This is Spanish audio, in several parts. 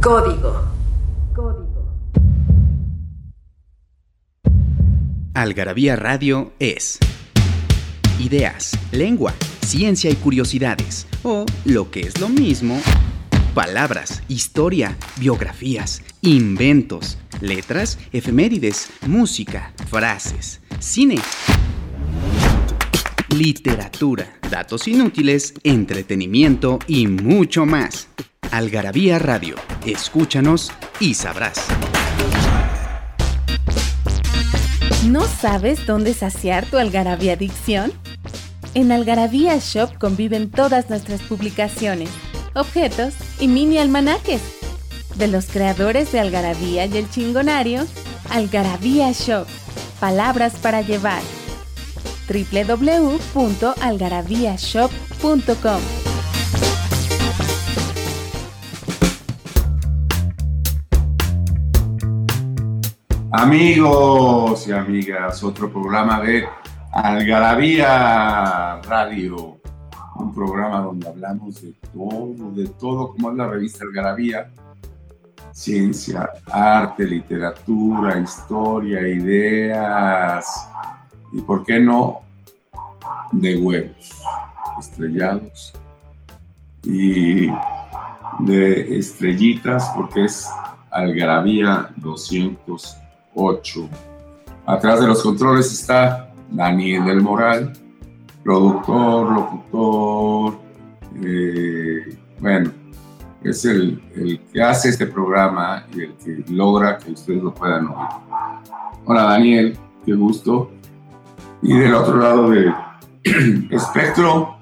Código. Código. Algarabía Radio es ideas, lengua, ciencia y curiosidades, o lo que es lo mismo, palabras, historia, biografías, inventos, letras, efemérides, música, frases, cine, literatura, datos inútiles, entretenimiento y mucho más. Algarabía Radio, escúchanos y sabrás. ¿No sabes dónde saciar tu algarabía adicción? En Algarabía Shop conviven todas nuestras publicaciones, objetos y mini almanaques. De los creadores de Algarabía y el Chingonario, Algarabía Shop, palabras para llevar. www.algarabíashop.com Amigos y amigas, otro programa de Algarabía Radio, un programa donde hablamos de todo, de todo, como es la revista Algarabía, ciencia, arte, literatura, historia, ideas y, ¿por qué no?, de huevos estrellados y de estrellitas, porque es Algarabía 208. Atrás de los controles está Daniel del Moral, productor, locutor, eh, bueno, es el, el, que hace este programa y el que logra que ustedes lo puedan oír. Hola Daniel, qué gusto. Y del otro lado de espectro,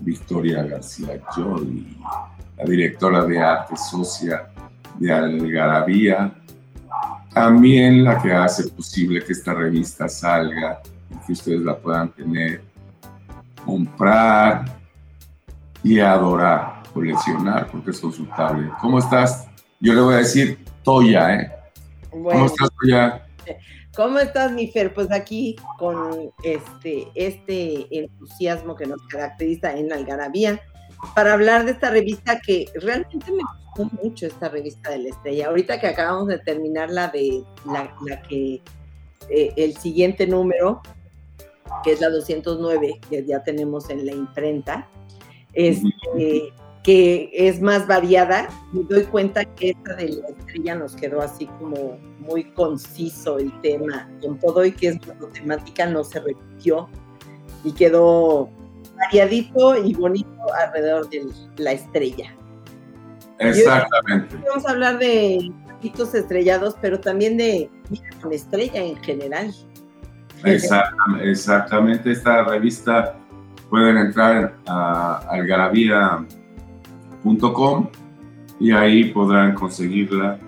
Victoria García Jolie, la directora de arte socia de Algarabía, también la que hace posible que esta revista salga y que ustedes la puedan tener, comprar y adorar, coleccionar, porque es consultable. ¿Cómo estás? Yo le voy a decir Toya, ¿eh? Bueno, ¿Cómo estás, Toya? ¿Cómo estás, mi Fer? Pues aquí con este, este entusiasmo que nos caracteriza en Algarabía para hablar de esta revista que realmente me gustó mucho, esta revista de la estrella. Ahorita que acabamos de terminar la de la, que eh, el siguiente número, que es la 209, que ya tenemos en la imprenta, este, que es más variada, me doy cuenta que esta de la estrella nos quedó así como muy conciso el tema, con todo y que es temática no se repitió y quedó variadito y bonito alrededor de la estrella. Exactamente. Hoy vamos a hablar de hitos estrellados, pero también de con estrella en general. Exactamente, exactamente. Esta revista pueden entrar a algarabía.com y ahí podrán conseguirla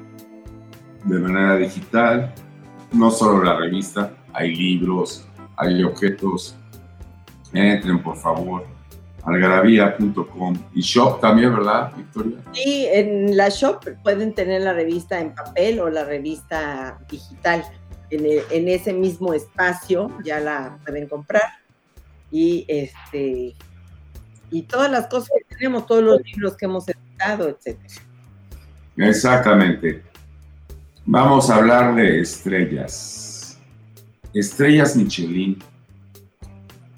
de manera digital. No solo la revista, hay libros, hay objetos. Entren, por favor, algarabía.com y shop también, ¿verdad, Victoria? Sí, en la shop pueden tener la revista en papel o la revista digital. En, el, en ese mismo espacio ya la pueden comprar y este y todas las cosas que tenemos, todos los libros que hemos editado, etcétera. Exactamente. Vamos a hablar de estrellas. Estrellas Michelin.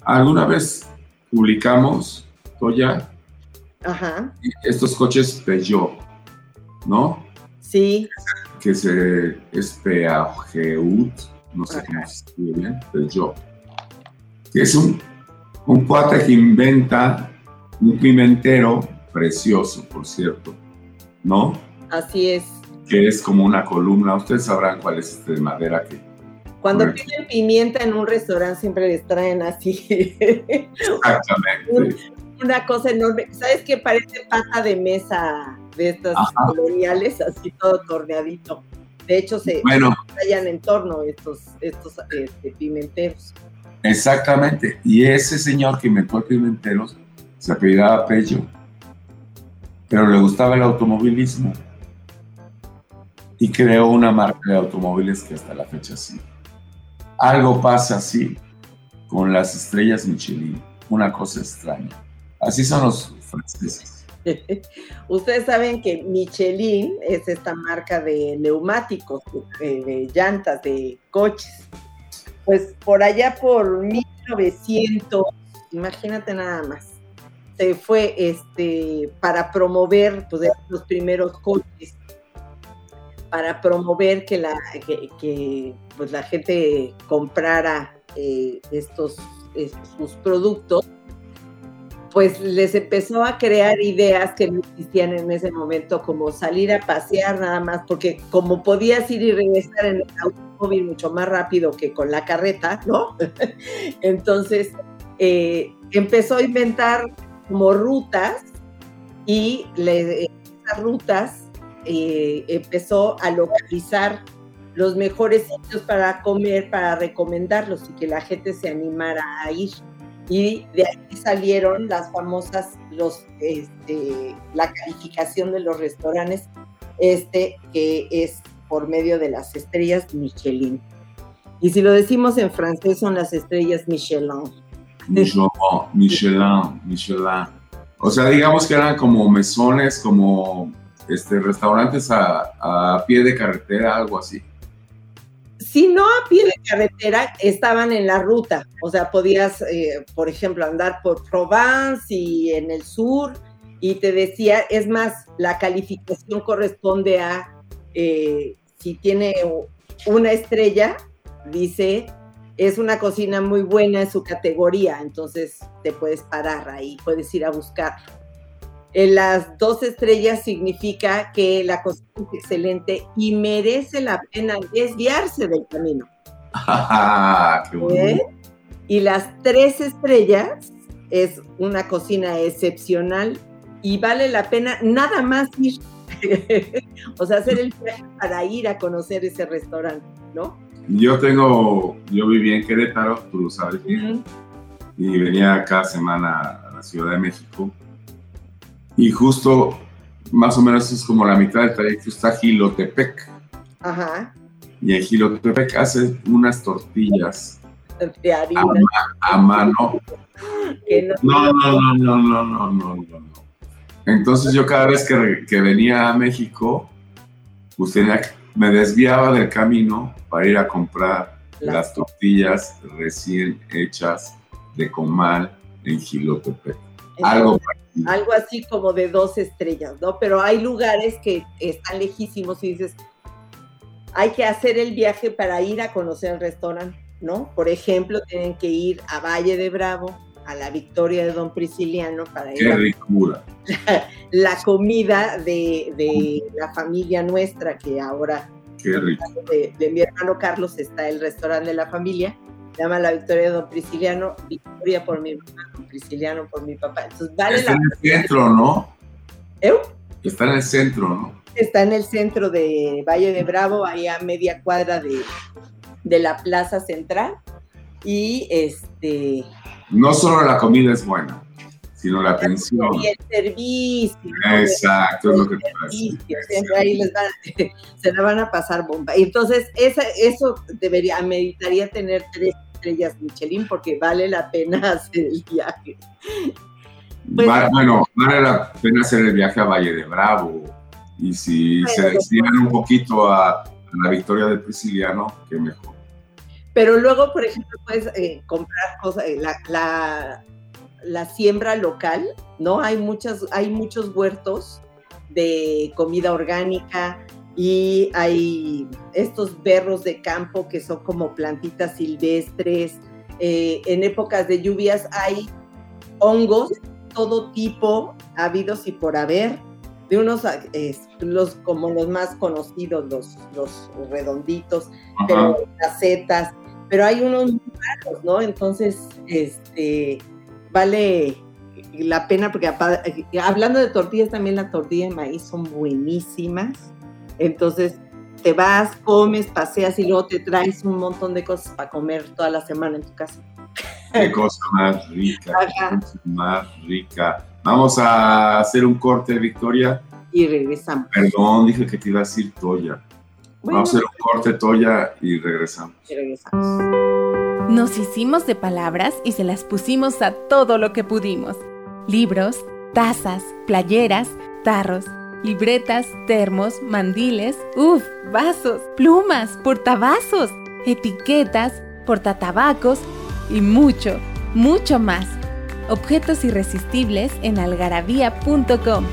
¿Alguna vez publicamos, Toya, Ajá, estos coches Peugeot, ¿no? sí, Que se es Peugeot, no sé cómo se escribe bien, Peugeot. Que es un, un cuate que inventa un pimentero precioso, por cierto, ¿no? así es. Que es como una columna. Ustedes sabrán cuál es este de madera que. Cuando Correcto. piden pimienta en un restaurante siempre les traen así Exactamente. una cosa enorme. ¿Sabes qué? Parece pata de mesa de estas Ajá. coloniales, así todo torneadito. De hecho, se Bueno, vayan en torno estos, estos este, pimenteros. exactamente. Y ese señor que inventó el pimentero se apellidaba Pello, pero le gustaba el automovilismo y creó una marca de automóviles que hasta la fecha sigue. Algo pasa así con las estrellas Michelin, una cosa extraña. Así son los franceses. Ustedes saben que Michelin es esta marca de neumáticos, de, llantas, de coches. Pues por allá por 1900, imagínate nada más, fue este, para promover pues, los primeros coches, para promover que la, que, pues, la gente comprara eh, estos, estos, sus productos, pues les empezó a crear ideas que no existían en ese momento, como salir a pasear nada más, porque como podías ir y regresar en el automóvil mucho más rápido que con la carreta, ¿no? Entonces eh, empezó a inventar como rutas y le, esas rutas eh, empezó a localizar los mejores sitios para comer, para recomendarlos y que la gente se animara a ir. Y de ahí salieron las famosas, los, este, la calificación de los restaurantes, este, que es por medio de las estrellas Michelin. Y si lo decimos en francés, son las estrellas Michelin. Michelin, Michelin, Michelin. O sea, digamos que eran como mesones, como este, restaurantes a, a pie de carretera, algo así. Si no a pie de carretera, estaban en la ruta. O sea, podías, eh, por ejemplo, andar por Provence y en el sur, y te decía, es más, la calificación corresponde a eh, si tiene una estrella, dice es una cocina muy buena en su categoría, entonces te puedes parar ahí, puedes ir a buscar. En las dos estrellas significa que la cocina es excelente y merece la pena desviarse del camino. ¿Eh? Y las tres estrellas es una cocina excepcional y vale la pena nada más ir. o sea, hacer el viaje para ir a conocer ese restaurante, ¿no? Yo tengo, yo viví en Querétaro, tú lo sabes bien, y venía cada semana a la Ciudad de México. Y justo, más o menos es como la mitad del trayecto, está Gilotepec. Ajá. Y en Gilotepec hace unas tortillas de harina. A, a mano. No, no, no, no, no, no, no, no. Entonces yo cada vez que, que venía a México, pues tenía que me desviaba del camino para ir a comprar las, las tortillas recién hechas de comal en Gilotepec. Algo, algo así como de dos estrellas, ¿no? Pero hay lugares que están lejísimos y dices, hay que hacer el viaje para ir a conocer el restaurante, ¿no? Por ejemplo, tienen que ir a Valle de Bravo, a la Victoria de Don Prisciliano para ir ricura. La, la comida de, de, la familia nuestra, que ahora Qué rico. De, de, mi hermano Carlos está el restaurante de la familia, llama la Victoria de Don Prisciliano, Victoria por mi mamá, Don Prisciliano por mi papá. Entonces vale está la en el centro, ¿no? ¿Eh? Está en el centro, ¿no? Está en el centro de Valle de Bravo, ahí a media cuadra de, de la plaza central. Y este, no solo la comida es buena, sino la atención. Y el servicio. Exacto, es lo que te Siempre ahí les van, se la van a pasar bomba. Y entonces, esa, eso debería, meditaría tener tres estrellas Michelin porque vale la pena hacer el viaje. Pues, Va, bueno, vale la pena hacer el viaje a Valle de Bravo. Y si bueno, se destinan un poquito a, a la victoria de Prisciliano, qué mejor. Pero luego, por ejemplo, puedes eh, comprar cosas, eh, la, la, la, siembra local, ¿no? Hay, muchas, hay muchos huertos de comida orgánica y hay estos berros de campo que son como plantitas silvestres. Eh, en épocas de lluvias hay hongos, todo tipo, habidos y por haber, de unos, eh, los, como los más conocidos, los, los redonditos, Ajá. pero las setas, pero hay unos muy raros, ¿no? Entonces, este, vale la pena, porque hablando de tortillas, también la tortilla de maíz son buenísimas. Entonces, te vas, comes, paseas y luego te traes un montón de cosas para comer toda la semana en tu casa. Qué cosa más rica, qué cosa más rica. Vamos a hacer un corte, Victoria. Y regresamos. Perdón, dije que te iba a decir Toya. Vamos a hacer un corte, Toya, y regresamos. Regresamos. Nos hicimos de palabras y se las pusimos a todo lo que pudimos. Libros, tazas, playeras, tarros, libretas, termos, mandiles, uff, vasos, plumas, portavasos, etiquetas, portatabacos y mucho, mucho más. Objetos irresistibles en algarabía.com.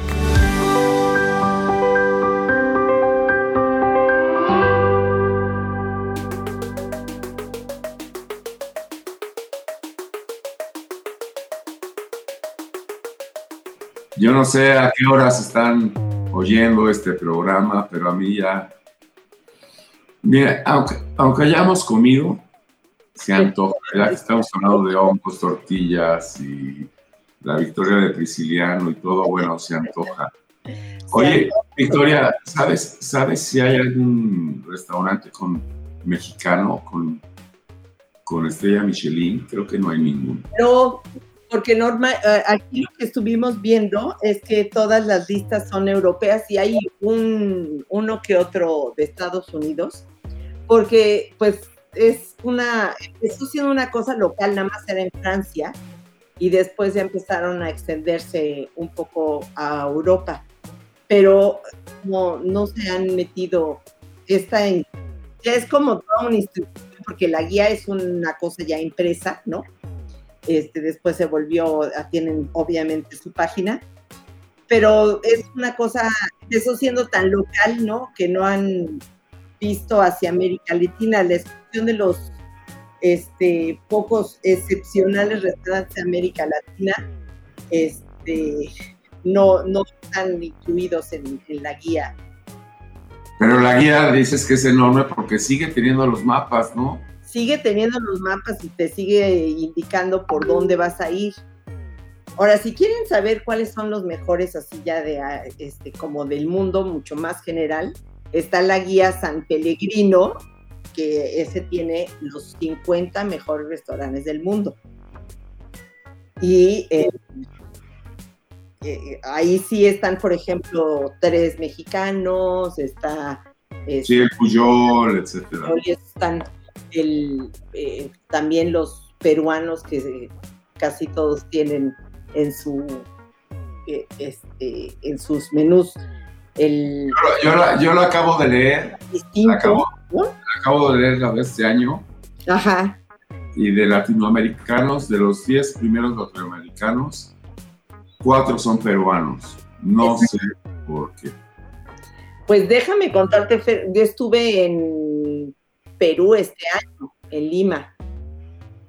Yo no sé a qué horas están oyendo este programa, pero a mí ya. Mira, aunque, aunque hayamos comido, se antoja. Ya que estamos hablando de hongos, tortillas y la victoria de Prisciliano y todo, bueno, se antoja. Oye, Victoria, ¿sabes, ¿sabes si hay algún restaurante con mexicano con, con estrella Michelin? Creo que no hay ninguno. No, porque norma, eh, aquí lo que estuvimos viendo es que todas las listas son europeas y hay un, uno que otro de Estados Unidos, porque pues es una, empezó siendo una cosa local, nada más era en Francia, y después ya empezaron a extenderse un poco a Europa, pero no, no se han metido, esta en, ya es como toda una instrucción, porque la guía es una cosa ya impresa, ¿no? Este, después se volvió, tienen obviamente su página, pero es una cosa, eso siendo tan local, ¿no? Que no han visto hacia América Latina, la excepción de los este, pocos excepcionales restaurantes de América Latina, este, no, no están incluidos en, en la guía. Pero la guía dices que es enorme porque sigue teniendo los mapas, ¿no? Sigue teniendo los mapas y te sigue indicando por dónde vas a ir. Ahora, si quieren saber cuáles son los mejores así ya de este como del mundo mucho más general, está la guía San Pellegrino, que ese tiene los 50 mejores restaurantes del mundo. Y eh, eh, ahí sí están, por ejemplo, tres mexicanos, está... sí, el Puyol, etcétera. Están el, eh, también los peruanos que casi todos tienen en su eh, este, en sus menús el yo, lo acabo de leer. acabo, acabo, de leer este año. Ajá. y de latinoamericanos de los 10 primeros latinoamericanos cuatro son peruanos. No sé por qué. Pues déjame contarte yo estuve en Perú este año, en Lima.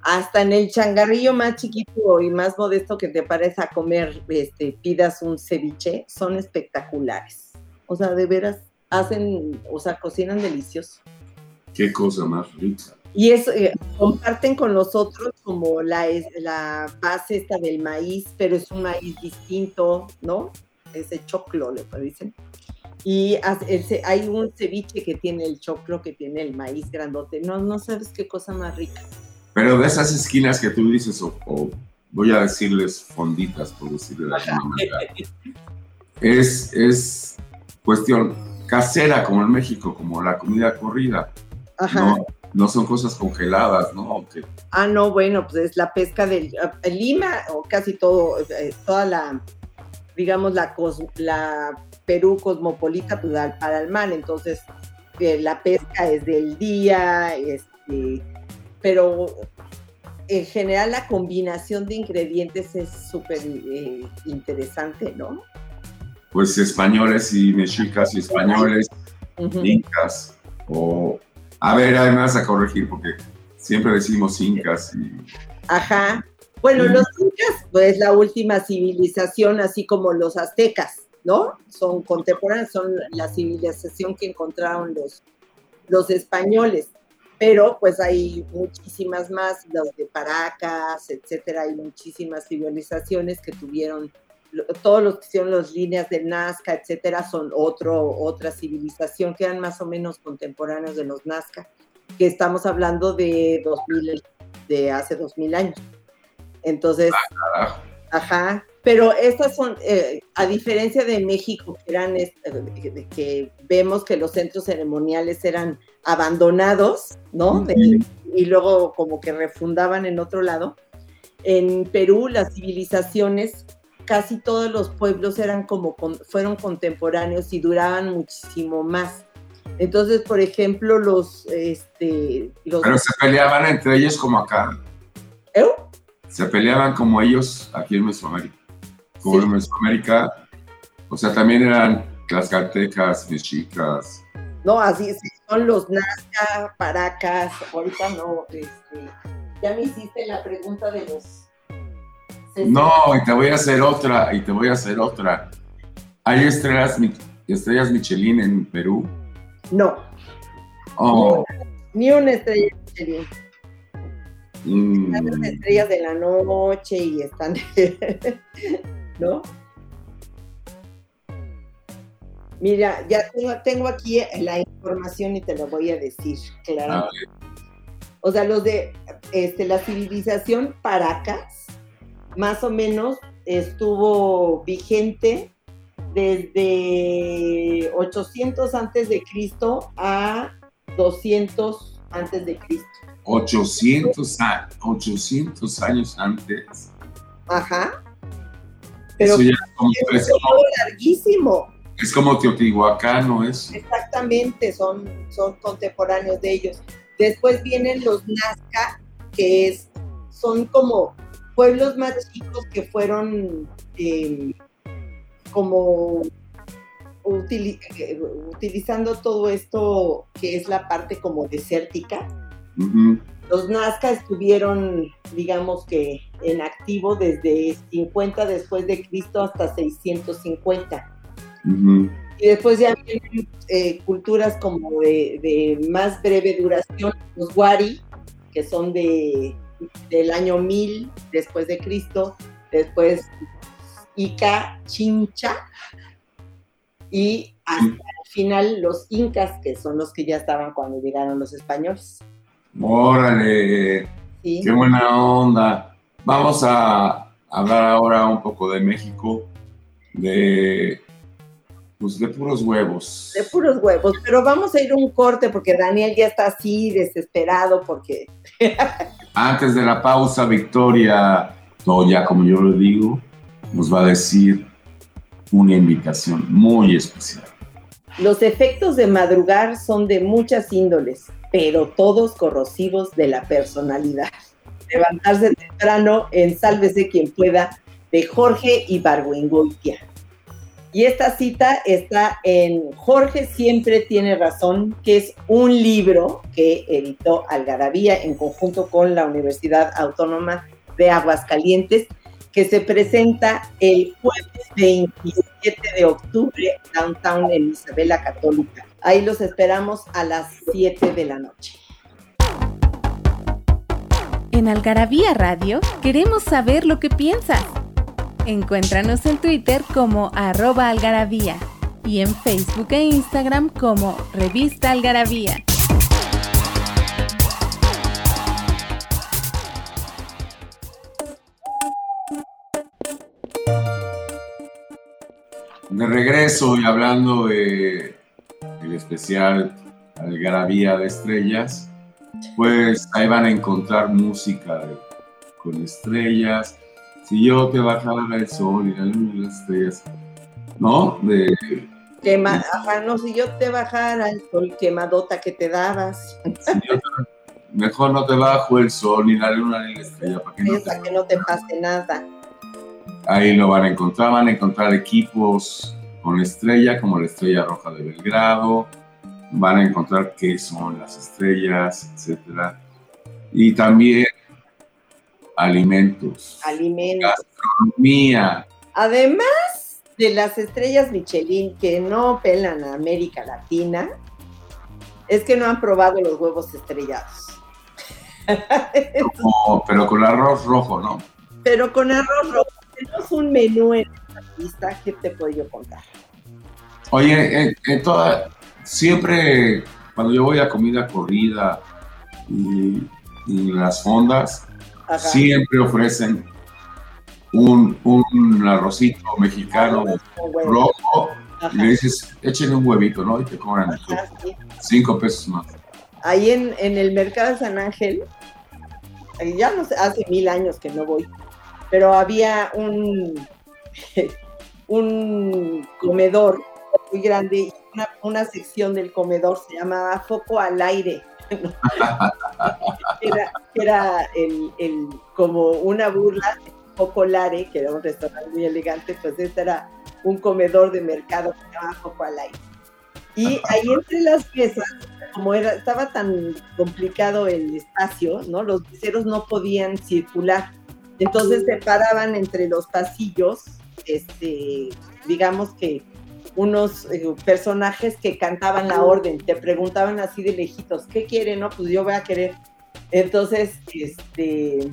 Hasta en el changarrillo más chiquito y más modesto que te parece a comer, este, pidas un ceviche, son espectaculares. O sea, de veras, hacen, o sea, cocinan delicioso. Qué cosa más rica. Y es, eh, comparten con nosotros como la, la base esta del maíz, pero es un maíz distinto, ¿no? Ese choclo, le dicen. Y hay un ceviche que tiene el choclo, que tiene el maíz grandote. No, no sabes qué cosa más rica. Pero de esas esquinas que tú dices, o, voy a decirles fonditas, por decirlo de alguna manera, es, es cuestión casera como en México, como la comida corrida. Ajá. No, son cosas congeladas, ¿no? Ah, no, bueno, pues es la pesca del Lima, o casi todo, eh, toda la, digamos, la, la Perú cosmopolita pues, para el mar, entonces eh, la pesca es del día, este, pero en general la combinación de ingredientes es súper eh, interesante, ¿no? Pues españoles y mexicas y españoles, incas, o... A ver, además a corregir, porque siempre decimos incas y... Ajá. Bueno, los incas, pues la última civilización, así como los aztecas. ¿No? Son contemporáneos, son la civilización que encontraron los, los españoles, pero pues hay muchísimas más, los de Paracas, etcétera, hay muchísimas civilizaciones que tuvieron, todos los que hicieron las líneas de Nazca, etcétera, son otro, otra civilización que eran más o menos contemporáneos de los Nazca, que estamos hablando de 2000, de hace 2000 años. Entonces, ah, ajá, pero estas son, eh, a diferencia de México, que, eran, eh, que vemos que los centros ceremoniales eran abandonados, ¿no? y luego como que refundaban en otro lado. En Perú las civilizaciones casi todos los pueblos eran como con- fueron contemporáneos y duraban muchísimo más. Entonces, por ejemplo, los este los Pero se peleaban entre ellos como acá. ¿Eh? Se peleaban como ellos aquí en Mesoamérica. Como Sí. en Mesoamérica, o sea, también eran tlaxcaltecas, mexicas. no, así sí, son los Nazca, Paracas, ahorita no, este, ya me hiciste la pregunta de los No, y te voy a hacer otra, y te voy a hacer otra. Hay estrellas, estrellas Michelin en Perú. No, Oh, ni una estrella Michelin. mm, Están las estrellas de la noche y están, ¿no? Mira, ya tengo, tengo aquí la información y te lo voy a decir, claro. a O sea, los de este, la civilización Paracas, más o menos estuvo vigente desde 800 antes de Cristo a 200 antes de Cristo. 800, a- 800 años antes. Ajá. Pero ya es como, es como, larguísimo. es como Teotihuacán, ¿no es? Exactamente, son, son contemporáneos de ellos. Después vienen los Nazca, que es, son como pueblos más chicos que fueron eh, como eh, utilizando todo esto que es la parte como desértica. Ujú. Los Nazca estuvieron, digamos que, en activo desde 50 después de Cristo hasta 650. Ujú. Y después ya vienen eh, culturas como de, de más breve duración, los Wari, que son de, del año 1000 después de Cristo, después Ica, Chincha, y hasta el final los Incas, que son los que ya estaban cuando llegaron los españoles. Órale, ¿sí? qué buena onda. Vamos a hablar ahora un poco de México, de, pues de puros huevos. De puros huevos, pero vamos a ir un corte porque Daniel ya está así desesperado porque Antes de la pausa, Victoria Toya, como yo lo digo, nos va a decir una invitación muy especial. Los efectos de madrugar son de muchas índoles, pero todos corrosivos de la personalidad. Levantarse temprano en Sálvese quien pueda de Jorge Ibargüengoitia. Y esta cita está en Jorge siempre tiene razón, que es un libro que editó Algarabía en conjunto con la Universidad Autónoma de Aguascalientes, que se presenta el jueves 27 de octubre downtown en Isabela Católica. Ahí los esperamos a las 7 de la noche. En Algarabía Radio queremos saber lo que piensas. Encuéntranos en Twitter como arroba algarabía y en Facebook e Instagram como Revista Algarabía. De regreso y hablando de el especial Algarabía de Estrellas, pues ahí van a encontrar música de- con estrellas. Si yo te bajara el sol y la luna y las estrellas, ¿no? De, ajá, no, si yo te bajara el sol quemadota que te dabas, si yo te- mejor no te bajo el sol ni la luna ni la estrella para que no te que no te pase nada. Ahí lo van a encontrar, van a encontrar equipos con estrella, como la Estrella Roja de Belgrado, van a encontrar qué son las estrellas, etcétera. Y también alimentos, Alimentos. mía, Además de las estrellas Michelin que no pelan a América Latina, es que no han probado los huevos estrellados. pero con arroz rojo, ¿no? Pero con arroz rojo, tenemos un menú en que te puedo yo contar. Oye, en, en toda, siempre cuando yo voy a comida corrida y, y las fondas, Ajá. siempre ofrecen un, un arrocito mexicano rojo Ajá, y le dices, échenle un huevito, ¿no? Y te cobran sí. cinco pesos más. Ahí en, en el mercado de San Ángel, ahí ya no sé, hace mil años que no voy, pero había un, un comedor muy grande y una, una sección del comedor se llamaba Foco al Aire. ¿no? era era el, el- como una burla, Foco Lare, que era un restaurante muy elegante, pues este era un comedor de mercado que se llamaba Foco al Aire. Y ahí entre las mesas, como era, estaba tan complicado el espacio, ¿no? Los meseros no podían circular. Entonces se paraban entre los pasillos, este, digamos que unos eh, personajes que cantaban la orden, te preguntaban así de lejitos, ¿qué quieren? No, pues yo voy a querer. Entonces, este,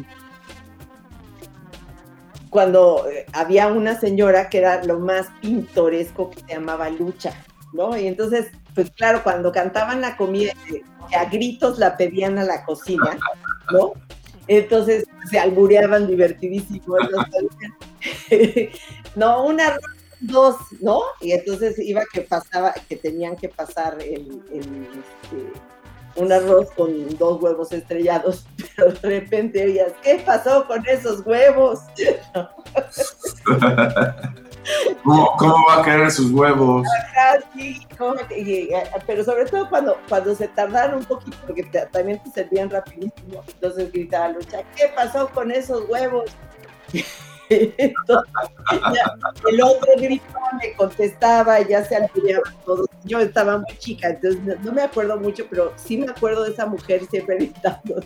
cuando eh, había una señora que era lo más pintoresco que se llamaba Lucha, ¿no? Y entonces, pues claro, cuando cantaban la comida, eh, a gritos la pedían a la cocina, ¿no? Entonces se albureaban divertidísimo. no, una arroz, dos, ¿no? Y entonces iba que pasaba, que tenían que pasar el, el, este, un arroz con dos huevos estrellados, pero de repente oías, ¿qué pasó con esos huevos? ¿Cómo, cómo va a querer sus huevos? Ajá, sí, eh, pero sobre todo cuando, cuando se tardaron un poquito, porque te- también te servían rapidísimo, entonces gritaba Lucha, ¿qué pasó con esos huevos? El otro gritaba, me contestaba, ya se albureaban todos. Yo estaba muy chica, entonces no, me acuerdo mucho, pero sí me acuerdo de esa mujer siempre gritando,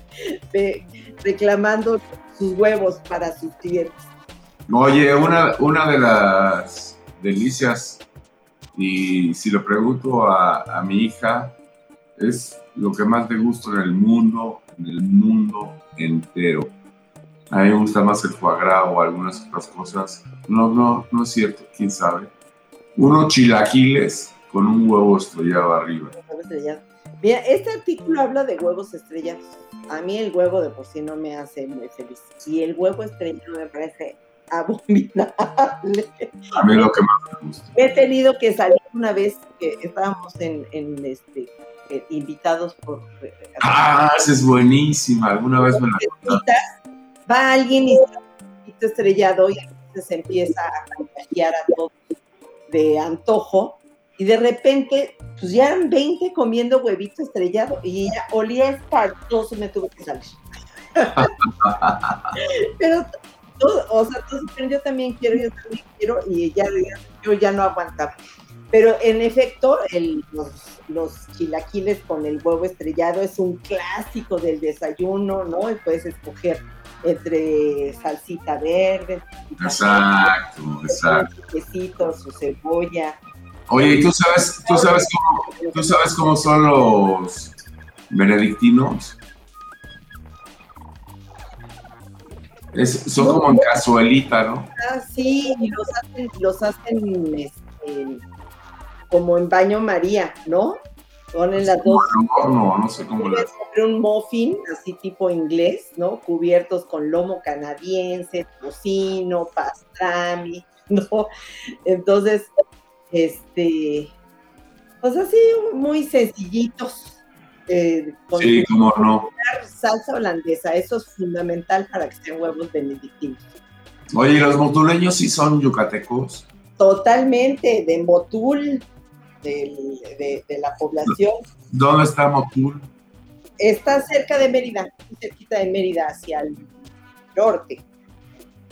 reclamando sus huevos para sus clientes. Oye, una, una de las delicias, y si lo pregunto a, a mi hija, es lo que más le gusta en el mundo, en el mundo entero. A mí me gusta más el foie gras o algunas otras cosas. No, no, no es cierto, quién sabe. Unos chilaquiles con un huevo estrellado arriba. Mira, este artículo habla de huevos estrellados. A mí el huevo de por sí no me hace muy feliz. Y el huevo estrellado me parece abominable. A mí es lo que más me gusta. He tenido que salir una vez que estábamos en, en, este, eh, invitados por eh, Ah, esa es buenísima. Alguna vez me la contaste. Va alguien y está un estrellado y entonces empieza a contagiar a todos de antojo y de repente pues ya eran 20 comiendo huevito estrellado y ella olía espantoso y me tuve que salir. Pero todo, o sea, pero yo también quiero, yo también quiero y ya, ya- yo ya no aguantaba. Pero en efecto, el- los, los chilaquiles con el huevo estrellado es un clásico del desayuno, ¿no? Y puedes escoger entre salsita verde, Exacto, exacto. su quesito, su cebolla. Oye, ¿y tú sabes, tú sabes cómo, tú sabes cómo son los benedictinos? Es- son como en cazuelita, ¿no? Ah, sí, y los hacen, los hacen este, como en baño María, ¿no? Ponen las dos No, no sé cómo comer un muffin, así tipo inglés, ¿no? Cubiertos con lomo canadiense, tocino, pastrami, ¿no? Entonces, este, pues así, muy sencillitos. eh, con Sí, cómo no. salsa holandesa, eso es fundamental para que sean huevos benedictinos. Oye, ¿y los motuleños sí son yucatecos? Totalmente de Motul, del- de, de la población. ¿Dónde está Motul? Está cerca de Mérida, cerquita de Mérida, hacia el norte.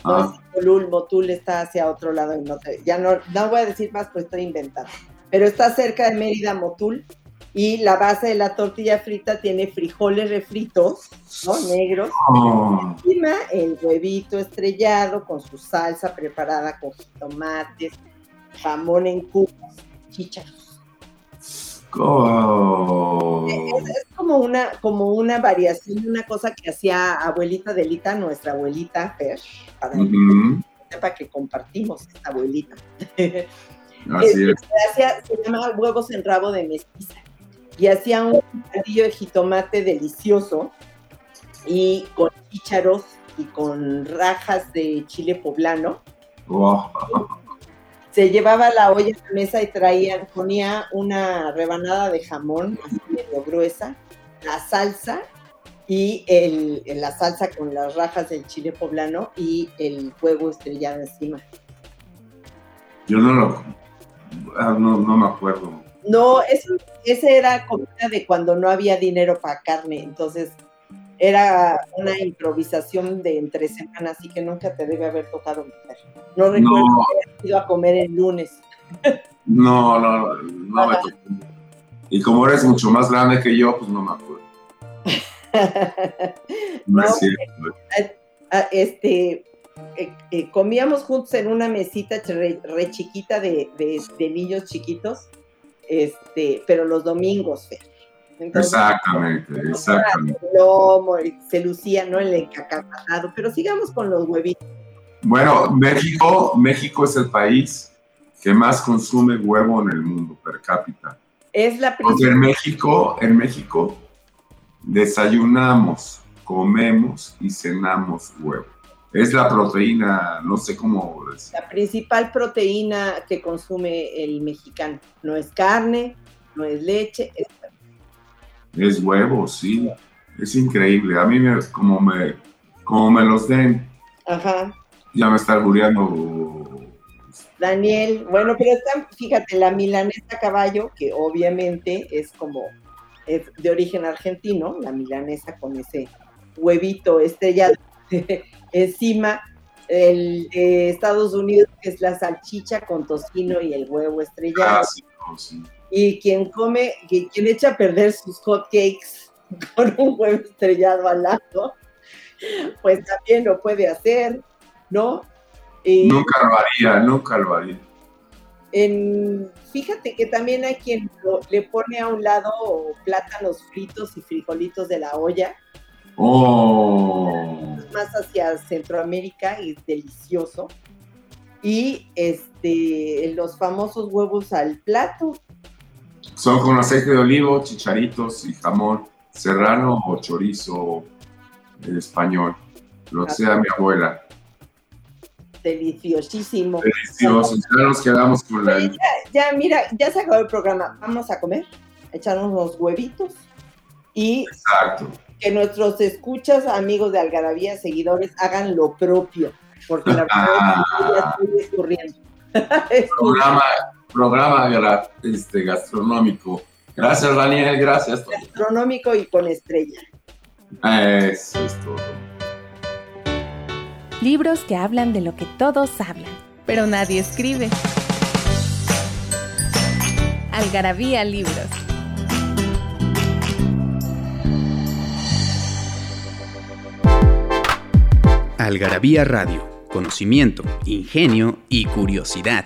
No Ah, es Motul, Motul está hacia otro lado. norte. Ya no, no voy a decir más, pues estoy inventando. Pero está cerca de Mérida, Motul. Y la base de la tortilla frita tiene frijoles refritos, ¿no? Negros. oh, Encima el huevito estrellado con su salsa preparada con tomates, jamón en cubos, chícharos. oh. Es, es como una, como una variación de una cosa que hacía abuelita Delita, nuestra abuelita Fer, para que Ujú, sepa que compartimos esta abuelita. Así es. Se, llama huevos en rabo de mestiza y hacía un caldillo de jitomate delicioso y con chícharos y con rajas de chile poblano. Wow. Se llevaba la olla a la mesa y traía, ponía una rebanada de jamón así medio gruesa, la salsa y el, la salsa con las rajas del chile poblano y el huevo estrellado encima. Yo no lo. Ah, no, no me acuerdo. No, eso, ese era comida de cuando no había dinero para carne, entonces era una improvisación de entre semanas, así que nunca te debe haber tocado meter. No recuerdo No. que hayas ido a comer el lunes. No, no, no me tocó. Y como eres mucho más grande que yo, pues no me acuerdo. No, No, es cierto. Ah, este, eh, eh, comíamos juntos en una mesita re, re chiquita de, de- de niños chiquitos, este, pero los domingos, Fer. Entonces, Exactamente, exactamente. lomo, se lucía, ¿no? El pero sigamos con los huevitos. Bueno, México, México es el país que más consume huevo en el mundo per cápita. Es la Porque en México, en México, desayunamos, comemos y cenamos huevo. Es la proteína, no sé cómo decir. la principal proteína que consume el mexicano. No es carne, no es leche, es Es huevo, sí. Es increíble. A mí me, como me, como me los den, Ajá. ya me está albureando. Daniel, bueno, pero está, fíjate, la milanesa a caballo, que obviamente es como es de origen argentino, la milanesa con ese huevito estrellado encima, el de Estados Unidos, que es la salchicha con tocino y el huevo estrellado. Ah, sí, sí. Y quien come, quien echa a perder sus hot cakes con un huevo estrellado al lado, pues también lo puede hacer, ¿no? Y Nunca lo haría, nunca lo haría. en- fíjate que también hay quien lo- le pone a un lado plátanos fritos y frijolitos de la olla, Oh, más hacia Centroamérica, y es delicioso. Y este, los famosos huevos al plato, son con aceite de olivo, chicharitos y jamón serrano o chorizo español. Lo sea mi abuela. deliciosísimo. Delicioso. Ya nos quedamos con la. Ya, mira, ya se acabó el programa. Vamos a comer, echarnos unos huevitos y Exacto. que nuestros escuchas, amigos de Algarabía, seguidores, hagan lo propio, porque la verdad es que ya estoy. Programa, programa gra- este, gastronómico. Gracias, Daniel. Gracias. Gastronómico y con estrella. Eso es todo. Libros que hablan de lo que todos hablan, pero nadie escribe. Algarabía Libros. Algarabía Radio, conocimiento, ingenio y curiosidad.